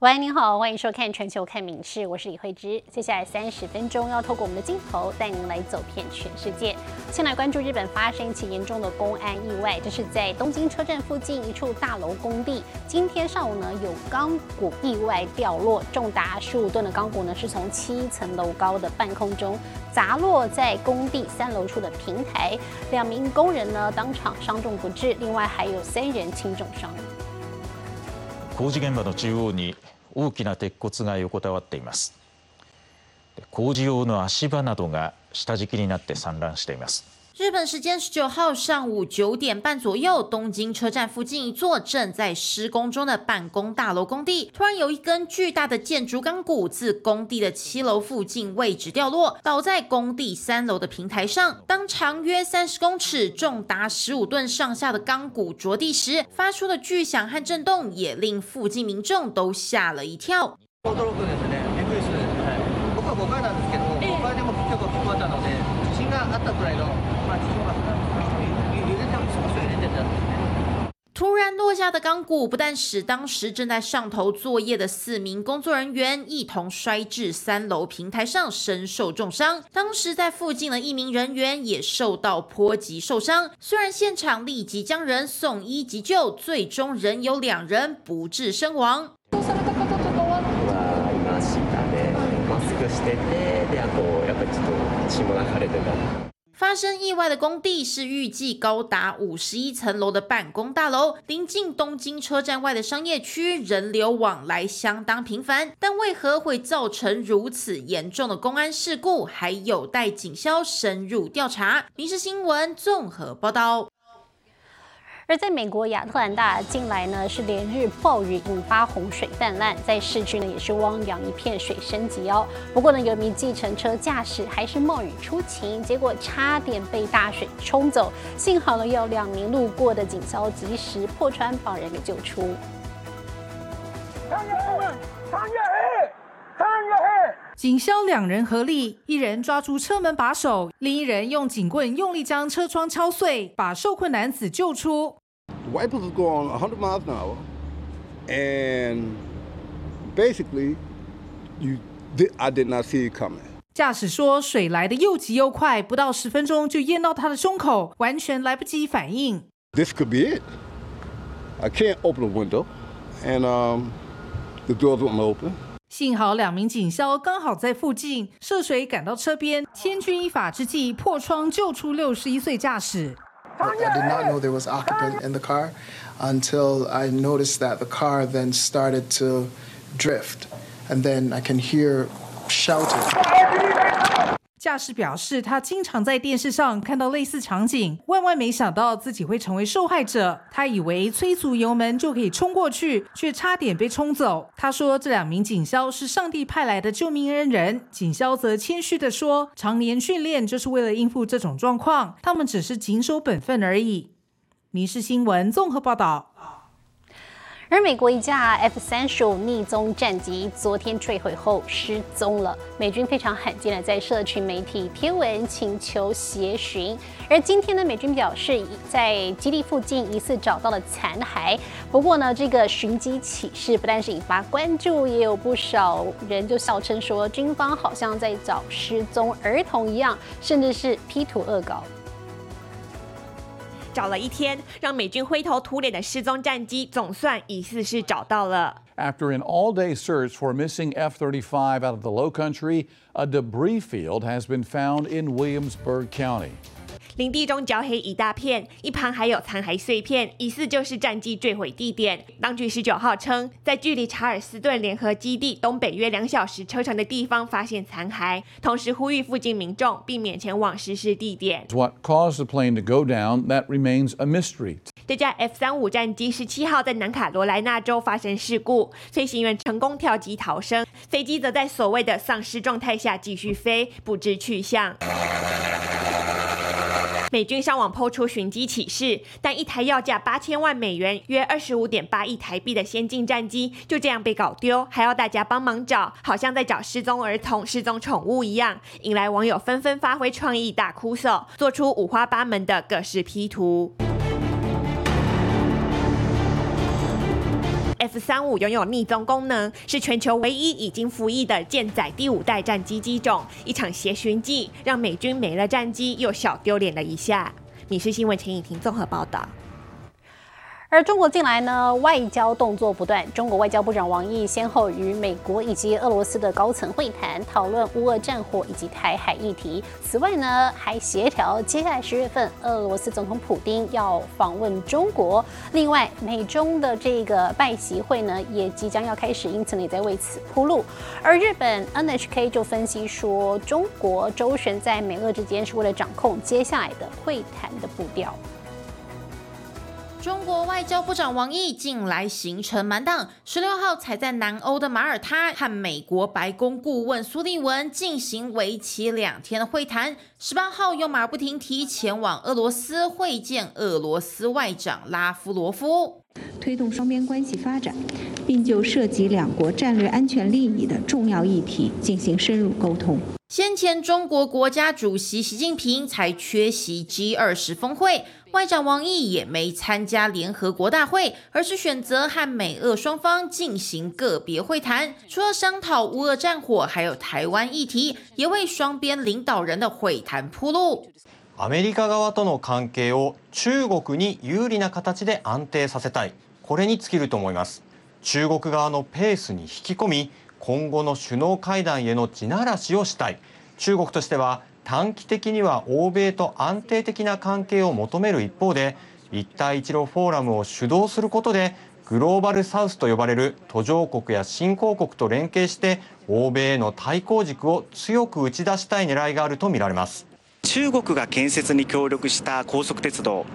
喂，您好，欢迎收看《全球看名事》，我是李慧芝。接下来三十分钟要透过我们的镜头带您来走遍全世界。先来关注日本发生一起严重的公安意外，这是在东京车站附近一处大楼工地。今天上午呢，有钢骨意外掉落，重达十五吨的钢骨呢，是从七层楼高的半空中砸落在工地三楼处的平台，两名工人呢当场伤重不治，另外还有三人轻重伤。工事現場の中央に大きな鉄骨が横たわっています。工事用の足場などが下敷きになって散乱しています。日本时间十九号上午九点半左右，东京车站附近一座正在施工中的办公大楼工地，突然有一根巨大的建筑钢骨自工地的七楼附近位置掉落，倒在工地三楼的平台上。当长约三十公尺、重达十五吨上下的钢骨着地时，发出的巨响和震动也令附近民众都吓了一跳。突然落下的钢骨，不但使当时正在上头作业的四名工作人员一同摔至三楼平台上，身受重伤。当时在附近的一名人员也受到波及受伤。虽然现场立即将人送医急救，最终仍有两人不治身亡。发生意外的工地是预计高达五十一层楼的办公大楼，临近东京车站外的商业区，人流往来相当频繁。但为何会造成如此严重的公安事故，还有待警消深入调查。民事新闻综合报道。而在美国亚特兰大，近来呢是连日暴雨引发洪水泛滥，在市区呢也是汪洋一片水深及腰。不过呢，有名计程车驾驶还是冒雨出勤，结果差点被大水冲走。幸好呢，有两名路过的警消及时破窗把人给救出。警消两人合力，一人抓住车门把手，另一人用警棍用力将车窗敲碎，把受困男子救出。Wipers was going 100 miles an hour, and basically, you did, I did not see it coming. 驾驶说，水来的又急又快，不到十分钟就淹到他的胸口，完全来不及反应。This could be it. I can't open the window, and um, the doors won't open. 幸好两名警消刚好在附近，涉水赶到车边，千钧一发之际破窗救出六十一岁驾驶。I did not know there was occupant in the car until I noticed that the car then started to drift, and then I can hear shouting. 驾驶表示，他经常在电视上看到类似场景，万万没想到自己会成为受害者。他以为催足油门就可以冲过去，却差点被冲走。他说，这两名警消是上帝派来的救命恩人。警消则谦虚地说，常年训练就是为了应付这种状况，他们只是谨守本分而已。民事新闻综合报道。而美国一架 F 三十五逆踪战机昨天坠毁后失踪了，美军非常罕见的在社群媒体贴文请求协寻。而今天呢，美军表示在基地附近疑似找到了残骸。不过呢，这个寻机启事不但是引发关注，也有不少人就笑称说，军方好像在找失踪儿童一样，甚至是 P 图恶搞。找了一天，让美军灰头土脸的失踪战机总算疑似是找到了。After an all-day search for missing F-35 out of the Low Country, a debris field has been found in Williamsburg County. 林地中焦黑一大片，一旁还有残骸碎片，疑似就是战机坠毁地点。当局十九号称，在距离查尔斯顿联合基地东北约两小时车程的地方发现残骸，同时呼吁附近民众避免前往失事地点。What caused the plane to go down? That remains a mystery. 这架 F 三五战机十七号在南卡罗来纳州发生事故，飞行员成功跳机逃生，飞机则在所谓的丧尸状态下继续飞，不知去向。美军上网抛出寻机启事，但一台要价八千万美元（约二十五点八亿台币）的先进战机就这样被搞丢，还要大家帮忙找，好像在找失踪儿童、失踪宠物一样，引来网友纷纷发挥创意大哭诉，做出五花八门的各式 P 图。F 三五拥有逆踪功能，是全球唯一已经服役的舰载第五代战机机种。一场协寻计让美军没了战机，又小丢脸了一下。《米氏新闻》陈以婷综合报道。而中国近来呢，外交动作不断。中国外交部长王毅先后与美国以及俄罗斯的高层会谈，讨论乌俄战火以及台海议题。此外呢，还协调接下来十月份俄罗斯总统普京要访问中国。另外，美中的这个拜习会呢，也即将要开始，因此呢，也在为此铺路。而日本 NHK 就分析说，中国周旋在美俄之间，是为了掌控接下来的会谈的步调。中国外交部长王毅近来行程满档，十六号才在南欧的马耳他和美国白宫顾问苏利文进行为期两天的会谈。十八号又马不停蹄前往俄罗斯会见俄罗斯外长拉夫罗夫，推动双边关系发展，并就涉及两国战略安全利益的重要议题进行深入沟通。先前中国国家主席习近平才缺席 G 二十峰会。外长王毅也没参加联合国大会，而是选择和美俄双方进行个别会谈。除了商讨乌俄战火，还有台湾议题，也为双边领导人的会谈铺路。アメリカ側との関係を中国に有利な形で安定させたい。これに尽きると思います。中国側のペースに引き込み、今後の首脳会談への地ならしをしたい。中国としては 短期的には欧米と安定的な関係を求める一方で一帯一路フォーラムを主導することでグローバルサウスと呼ばれる途上国や新興国と連携して欧米への対抗軸を強く打ち出したい狙いがあるとみられます。中国が建設に協力した高速鉄道。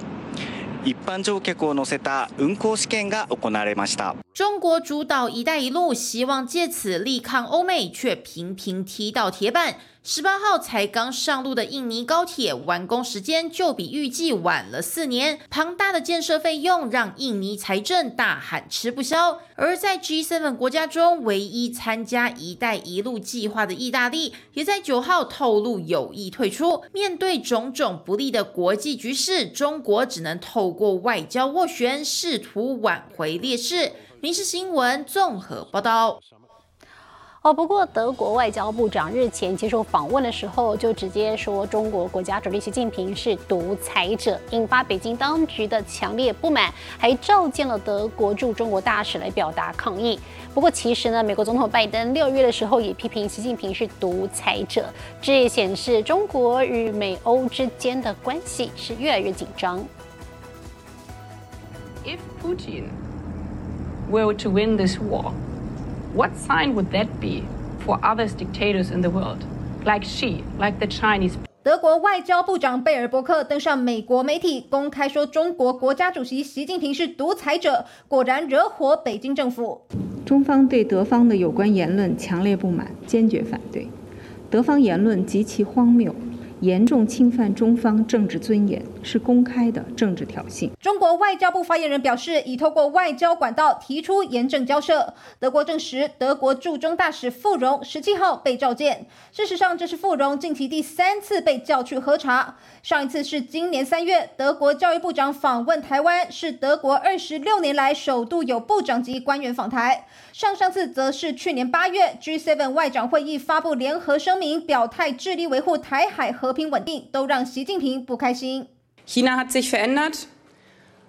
一般乗客を乗せた運行試験が行われました。中国主导“一带一路”，希望借此力抗欧美，却频频踢到铁板。十八号才刚上路的印尼高铁完工时间就比预计晚了四年，庞大的建设费用让印尼财政大喊吃不消。而在 G7 国家中唯一参加“一带一路”计划的意大利，也在九号透露有意退出。面对种种不利的国际局势，中国只能透过外交斡旋，试图挽回劣势。《民事新闻》综合报道。哦，不过德国外交部长日前接受访问的时候，就直接说中国国家主席习近平是独裁者，引发北京当局的强烈不满，还召见了德国驻中国大使来表达抗议。不过，其实呢，美国总统拜登六月的时候也批评习近平是独裁者，这也显示中国与美欧之间的关系是越来越紧张。If Putin were to win this war. What sign would that be for other dictators in the world, like she, like the Chinese? 德国外交部长贝尔伯克登上美国媒体，公开说中国国家主席习近平是独裁者，果然惹火北京政府。中方对德方的有关言论强烈不满，坚决反对。德方言论极其荒谬。严重侵犯中方政治尊严，是公开的政治挑衅。中国外交部发言人表示，已透过外交管道提出严正交涉。德国证实，德国驻中大使傅荣十七号被召见。事实上，这是傅荣近期第三次被叫去喝茶。上一次是今年三月，德国教育部长访问台湾，是德国二十六年来首度有部长级官员访台。上上次则是去年八月，G7 外长会议发布联合声明，表态致力维护台海和平稳定，都让习近平不开心。China hat sich verändert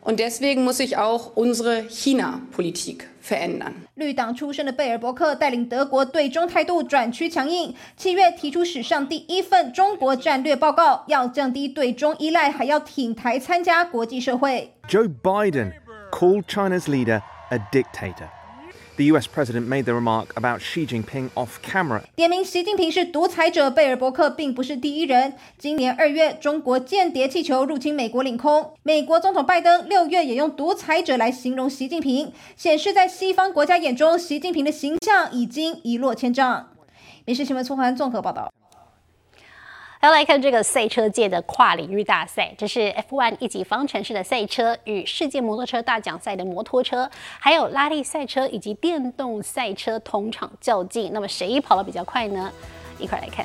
und deswegen muss sich auch unsere China-Politik verändern。绿党出身的贝尔伯克带领德国对中态度转趋强硬，七月提出史上第一份中国战略报告，要降低对中依赖，还要挺台参加国际社会。Joe Biden called China's leader a dictator. The U.S. president made the remark about Xi Jinping off camera. 点名习近平是独裁者，贝尔伯克并不是第一人。今年二月，中国间谍气球入侵美国领空，美国总统拜登六月也用独裁者来形容习近平，显示在西方国家眼中，习近平的形象已经一落千丈。民事新闻综合综合报道。要来看这个赛车界的跨领域大赛，这是 F1 一级方程式的赛车与世界摩托车大奖赛的摩托车，还有拉力赛车以及电动赛车同场较劲。那么谁跑得比较快呢？一块来看。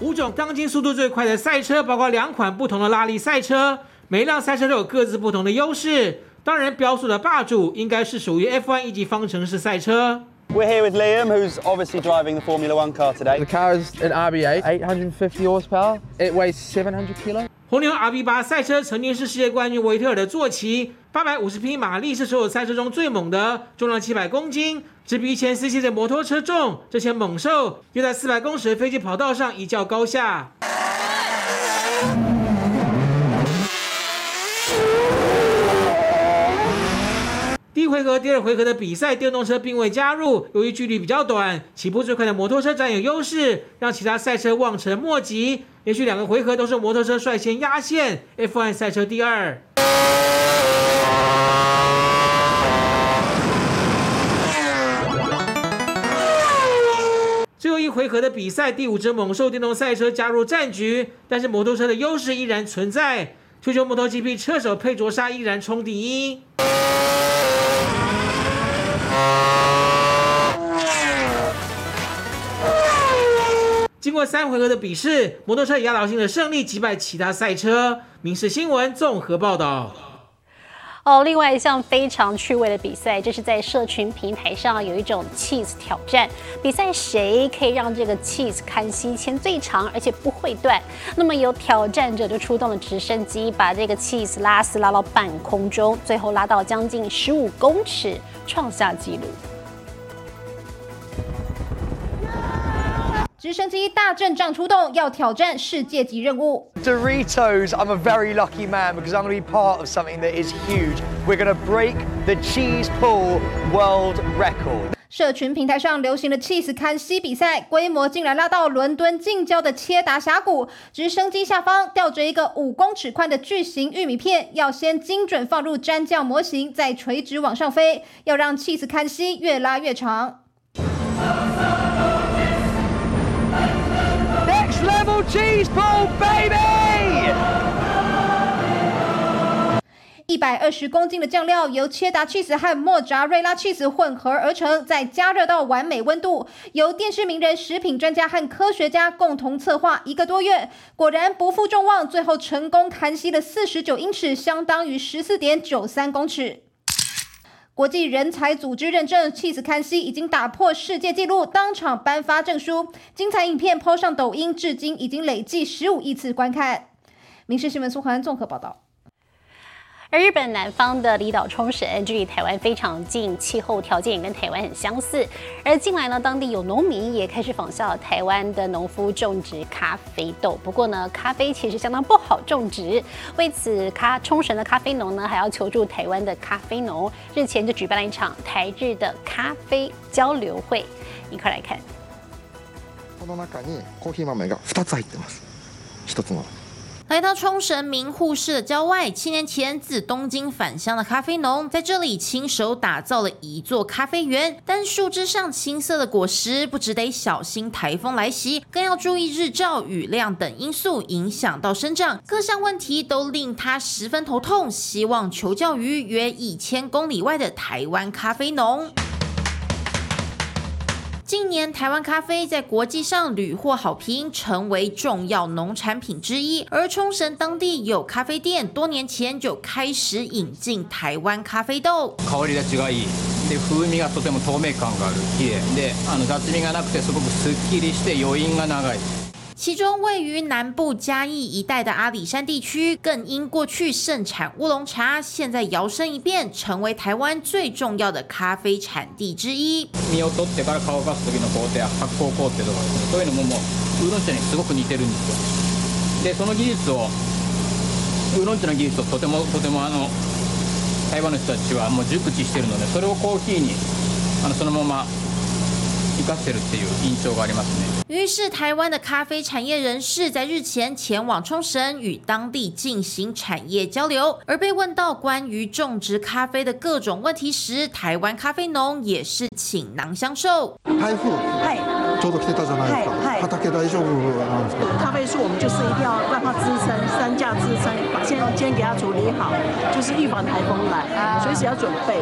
五种当今速度最快的赛车，包括两款不同的拉力赛车，每一辆赛车都有各自不同的优势。当然，标速的霸主应该是属于 F1 一级方程式赛车。We're here with Liam, who's obviously driving the Formula One car today. The car is an RB8, 850 horsepower. It weighs 700 kilo. 红牛 RB8 赛车曾经是世界冠军维特尔的坐骑，八百五十匹马力是所有赛车中最猛的，重量七百公斤，只比前 CC 的摩托车重。这些猛兽又在四百公尺的飞机跑道上一较高下。一回合、第二回合的比赛，电动车并未加入。由于距离比较短，起步最快的摩托车占有优势，让其他赛车望尘莫及。连续两个回合都是摩托车率先压线，F1 赛车第二。最后一回合的比赛，第五只猛兽电动赛车加入战局，但是摩托车的优势依然存在。全球摩托 GP 车手佩卓莎依然冲第一。经过三回合的比试，摩托车以压倒性的胜利击败其他赛车。民事新闻综合报道。哦，另外一项非常趣味的比赛，就是在社群平台上有一种 cheese 挑战，比赛谁可以让这个 cheese 看吸牵最长，而且不会断。那么有挑战者就出动了直升机，把这个 cheese 拉丝拉到半空中，最后拉到将近十五公尺，创下纪录。直升机大阵仗出动，要挑战世界级任务。Doritos, I'm a very lucky man because I'm going to be part of something that is huge. We're going to break the cheese pull world record. 社群平台上流行的 cheese 看西比赛，规模竟然拉到伦敦近郊的切达峡谷。直升机下方吊着一个五公尺宽的巨型玉米片，要先精准放入粘酱模型，再垂直往上飞，要让 cheese 看西越拉越长。Cheese pull, baby! 一百二十公斤的酱料由切达 cheese 和莫扎瑞拉 cheese 混合而成，再加热到完美温度。由电视名人、食品专家和科学家共同策划一个多月，果然不负众望，最后成功砍吸了四十九英尺，相当于十四点九三公尺。国际人才组织认证妻子康熙已经打破世界纪录，当场颁发证书。精彩影片抛上抖音，至今已经累计十五亿次观看。民事新闻苏环综合报道。而日本南方的离岛冲绳距离台湾非常近，气候条件也跟台湾很相似。而近来呢，当地有农民也开始仿效台湾的农夫种植咖啡豆。不过呢，咖啡其实相当不好种植，为此咖冲绳的咖啡农呢还要求助台湾的咖啡农。日前就举办了一场台日的咖啡交流会，一块来看。この中にコーヒー豆が2つ入ってます。1つの 来到冲绳名护市的郊外，七年前自东京返乡的咖啡农在这里亲手打造了一座咖啡园。但树枝上青色的果实，不只得小心台风来袭，更要注意日照、雨量等因素影响到生长，各项问题都令他十分头痛。希望求教于约一千公里外的台湾咖啡农。近年，台湾咖啡在国际上屡获好评，成为重要农产品之一。而冲绳当地有咖啡店，多年前就开始引进台湾咖啡豆。香り立ちがいいで風味がとても透明感がある綺麗であの雑味がなくてすごくすっきりして余韻が長い 其中位于南部嘉义一带的阿里山地区，更因过去盛产乌龙茶，现在摇身一变，成为台湾最重要的咖啡产地之一。実を取ってから乾かす時の工程や発酵工程とかですねそういうのももうウーロン茶にすごく似てるんですよでその技術をウーロン茶の技術をとてもとてもあの台湾の人たちはもう熟知してるのでそれをコーヒーにあのそのまま 生かしてるっていう印象がありますね于是，台湾的咖啡产业人士在日前前往冲绳与当地进行产业交流。而被问到关于种植咖啡的各种问题时，台湾咖啡农也是倾囊相授。台風ちょうど来てたじゃないですか。畑大丈夫なんですか。咖啡树我们就是一定要让它支撑，山架支撑，把先先给它处理好，就是预防台风来，随时要准备。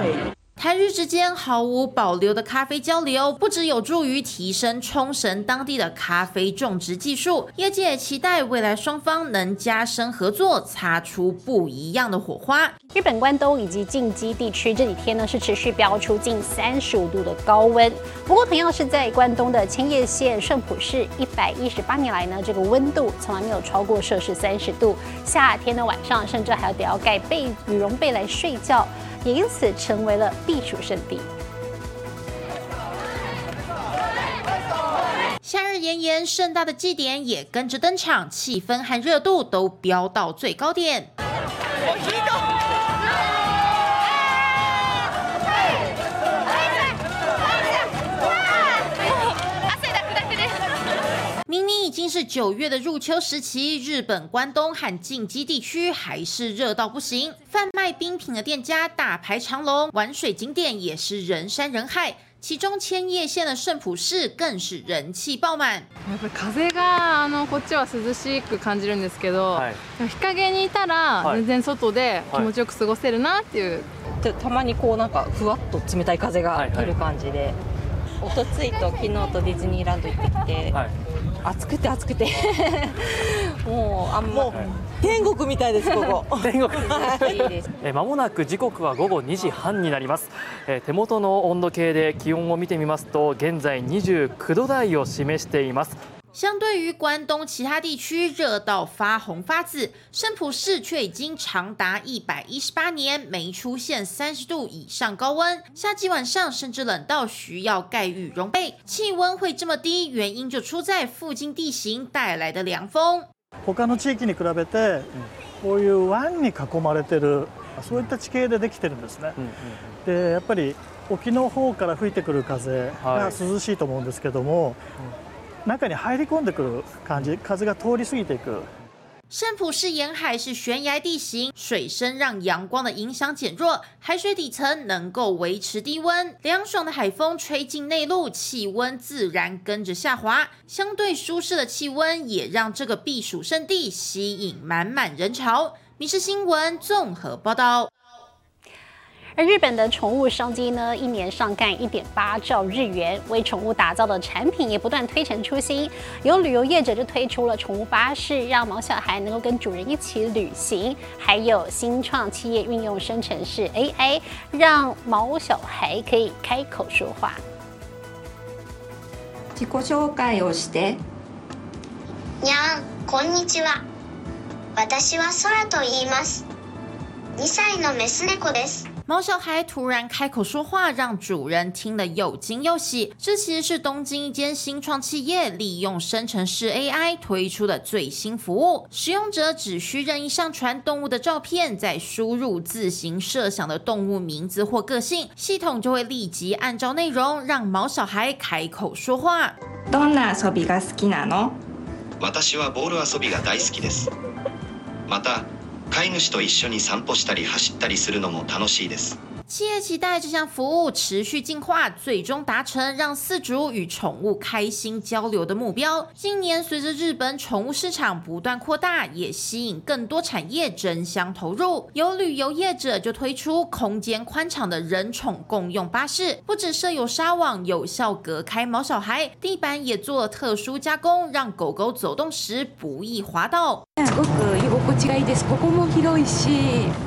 对。 台日之间毫无保留的咖啡交流，不只有助于提升冲绳当地的咖啡种植技术，业界也期待未来双方能加深合作，擦出不一样的火花。日本关东以及近畿地区这几天呢是持续飙出近三十五度的高温，不过同样是在关东的千叶县顺浦市，一百一十八年来呢这个温度从来没有超过摄氏三十度，夏天的晚上甚至还要得要盖被羽绒被来睡觉。也因此成为了避暑胜地。夏日炎炎，盛大的祭典也跟着登场，气氛和热度都飙到最高点。明明已经是九月的入秋时期，日本关东和近畿地区还是热到不行。贩卖冰品的店家大排长龙，玩水景点也是人山人海。其中千叶县的圣浦市更是人气爆满。やっぱり風があのこっちは涼しく感じるんですけど、日陰にいたら全然外で気持ちよく過ごせるなっていう。たまにこうなんかふわっと冷たい風が来る感じで。 おとついと昨日とディズニーランド行ってきて、暑くて暑くて。もうあんま天国みたいですここ。天国えまもなく時刻は午後2時半になります、え手元の温度計で気温を見てみますと現在29度台を示しています相对于关东其他地区热到发红发紫，圣浦市却已经长达一百一十八年没出现三十度以上高温，夏季晚上甚至冷到需要盖羽绒被。气温会这么低，原因就出在附近地形带来的凉风。他の地域に比べて、こういう湾に囲まれてるそういった地形でできてるんですね。でやっぱり沖の方から吹いてくる風が涼しいと思うんですけども。 中に入り込んでくる感じ、風が通り過ぎていく。圣浦市沿海是悬崖地形，水深让阳光的影响减弱，海水底层能够维持低温。凉爽的海风吹进内陆，气温自然跟着下滑。相对舒适的气温也让这个避暑胜地吸引满满人潮。民事新闻综合报道。 而日本的宠物商机呢，一年上干一点八兆日元，为宠物打造的产品也不断推陈出新。有旅游业者就推出了宠物巴士，让毛小孩能够跟主人一起旅行；还有新创企业运用生成式 AI，让毛小孩可以开口说话。自己紹介をして。にゃん、こんにちは。私は空と言います。2歳のメス猫です。 毛小孩突然开口说话，让主人听了又惊又喜。这其实是东京一间新创企业利用生成式 AI 推出的最新服务。使用者只需任意上传动物的照片，再输入自行设想的动物名字或个性，系统就会立即按照内容让毛小孩开口说话。どんな遊びが好きなの？私はボール遊びが大好きです。また。 飼い主と一緒に散歩したり走ったりするのも楽しいです。企业期待这项服务持续进化，最终达成让饲主与宠物开心交流的目标。今年随着日本宠物市场不断扩大，也吸引更多产业争相投入。有旅游业者就推出空间宽敞的人宠共用巴士，不只设有纱网，有效隔开毛小孩，地板也做了特殊加工，让狗狗走动时不易滑倒。すごく居心地がいいです。ここも広いし、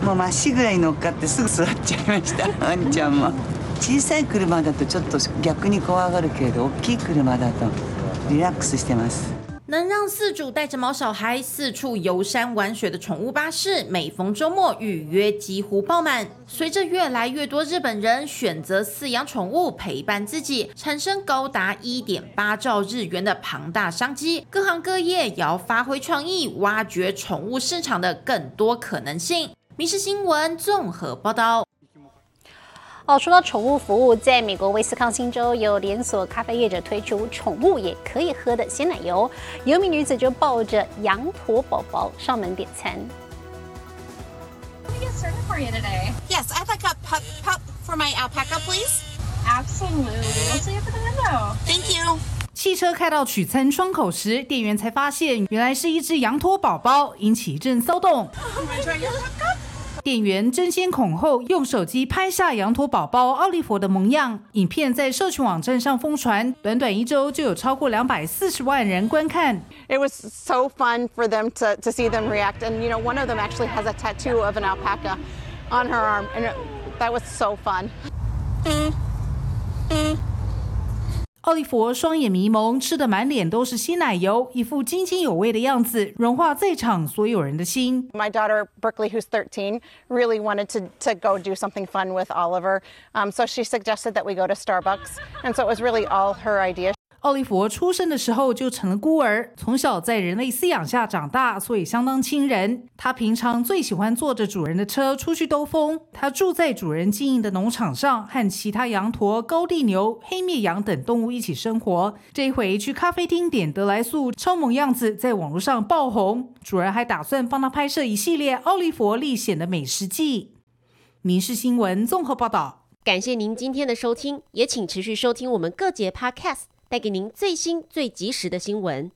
もうまっしぐらい乗っかってすぐ座っちゃいました。 ワンちゃんも。小さい車だとちょっと逆に怖がるけれど、大きい車だとリラックスしてます。能让饲主带着毛小孩四处游山玩水的宠物巴士，每逢周末预约几乎爆满。随着越来越多日本人选择饲养宠物陪伴自己，产生高达一点八兆日元的庞大商机，各行各业也要发挥创意，挖掘宠物市场的更多可能性。民事新闻综合报道。 哦，说到宠物服务，在美国威斯康星州有连锁咖啡业者推出宠物也可以喝的鲜奶油，有名女子就抱着羊驼宝宝上门点餐。Yes, I'd like a pup pup for my alpaca, please. Absolutely. Thank you. 汽车开到取餐窗口时，店员才发现原来是一只羊驼宝宝，引起一阵骚动。店员争先恐后用手机拍下羊驼宝宝奥利弗的模样，影片在社群网站上疯传，短短一周就有超过两百四十万人观看。It was so fun for them to to see them react, and you know, one of them actually has a tattoo of an alpaca on her arm, and that was so fun. 奥利弗双眼迷蒙，吃的满脸都是鲜奶油，一副津津有味的样子，融化在场所有人的心。My daughter Berkeley, who's 13, really wanted to to go do something fun with Oliver, um, so she suggested that we go to Starbucks, and so it was really all her idea. 奥利弗出生的时候就成了孤儿，从小在人类饲养下长大，所以相当亲人。他平常最喜欢坐着主人的车出去兜风。他住在主人经营的农场上，和其他羊驼、高地牛、黑面羊等动物一起生活。这一回去咖啡厅点德莱素，超萌样子在网络上爆红。主人还打算帮他拍摄一系列奥利弗历险的美食记。民事新闻综合报道。感谢您今天的收听，也请持续收听我们各节 Podcast。带给您最新、最及时的新闻。